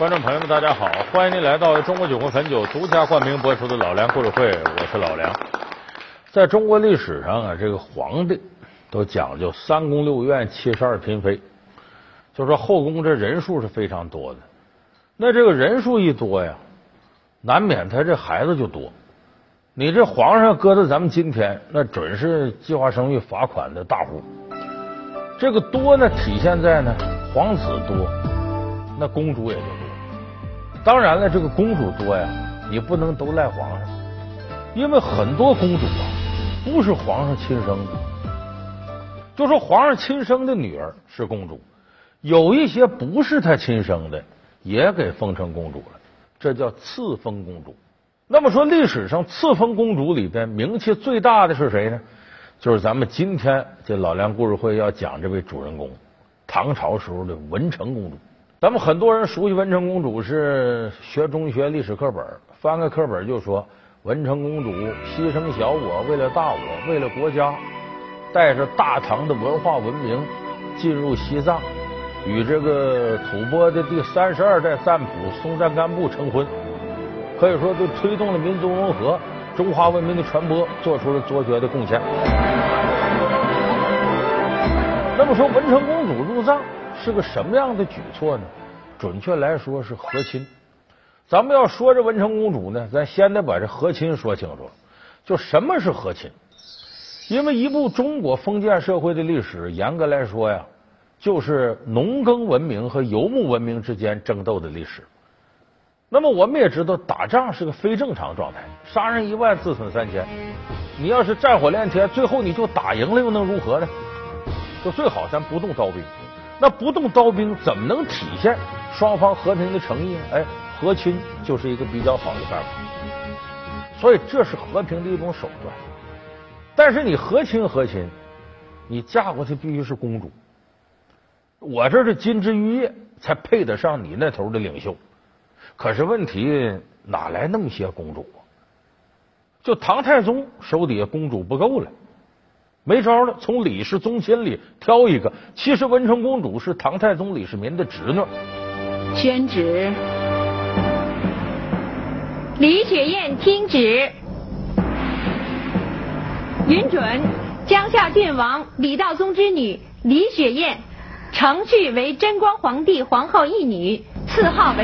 观众朋友们，大家好！欢迎您来到中国酒国汾酒独家冠名播出的《老梁故事会》，我是老梁。在中国历史上啊，这个皇帝都讲究三宫六院七十二嫔妃，就说后宫这人数是非常多的。那这个人数一多呀，难免他这孩子就多。你这皇上搁到咱们今天，那准是计划生育罚款的大户。这个多呢，体现在呢，皇子多，那公主也多。当然了，这个公主多呀，你不能都赖皇上，因为很多公主啊不是皇上亲生的。就说皇上亲生的女儿是公主，有一些不是他亲生的，也给封成公主了，这叫赐封公主。那么说，历史上赐封公主里边名气最大的是谁呢？就是咱们今天这老梁故事会要讲这位主人公，唐朝时候的文成公主。咱们很多人熟悉文成公主是学中学历史课本，翻开课本就说文成公主牺牲小我，为了大我，为了国家，带着大唐的文化文明进入西藏，与这个吐蕃的第三十二代赞普松赞干布成婚，可以说对推动了民族融合、中华文明的传播做出了卓绝的贡献。那么说，文成公主入藏。是个什么样的举措呢？准确来说是和亲。咱们要说这文成公主呢，咱先得把这和亲说清楚。就什么是和亲？因为一部中国封建社会的历史，严格来说呀，就是农耕文明和游牧文明之间争斗的历史。那么我们也知道，打仗是个非正常状态，杀人一万，自损三千。你要是战火连天，最后你就打赢了，又能如何呢？就最好咱不动刀兵。那不动刀兵怎么能体现双方和平的诚意呢？哎，和亲就是一个比较好的办法。所以这是和平的一种手段。但是你和亲和亲，你嫁过去必须是公主。我这是金枝玉叶，才配得上你那头的领袖。可是问题哪来那么些公主啊？就唐太宗手底下公主不够了。没招了，从李氏宗亲里挑一个。其实文成公主是唐太宗李世民的侄女。宣旨，李雪燕听旨，允准江夏郡王李道宗之女李雪燕，承续为贞观皇帝皇后一女，赐号为。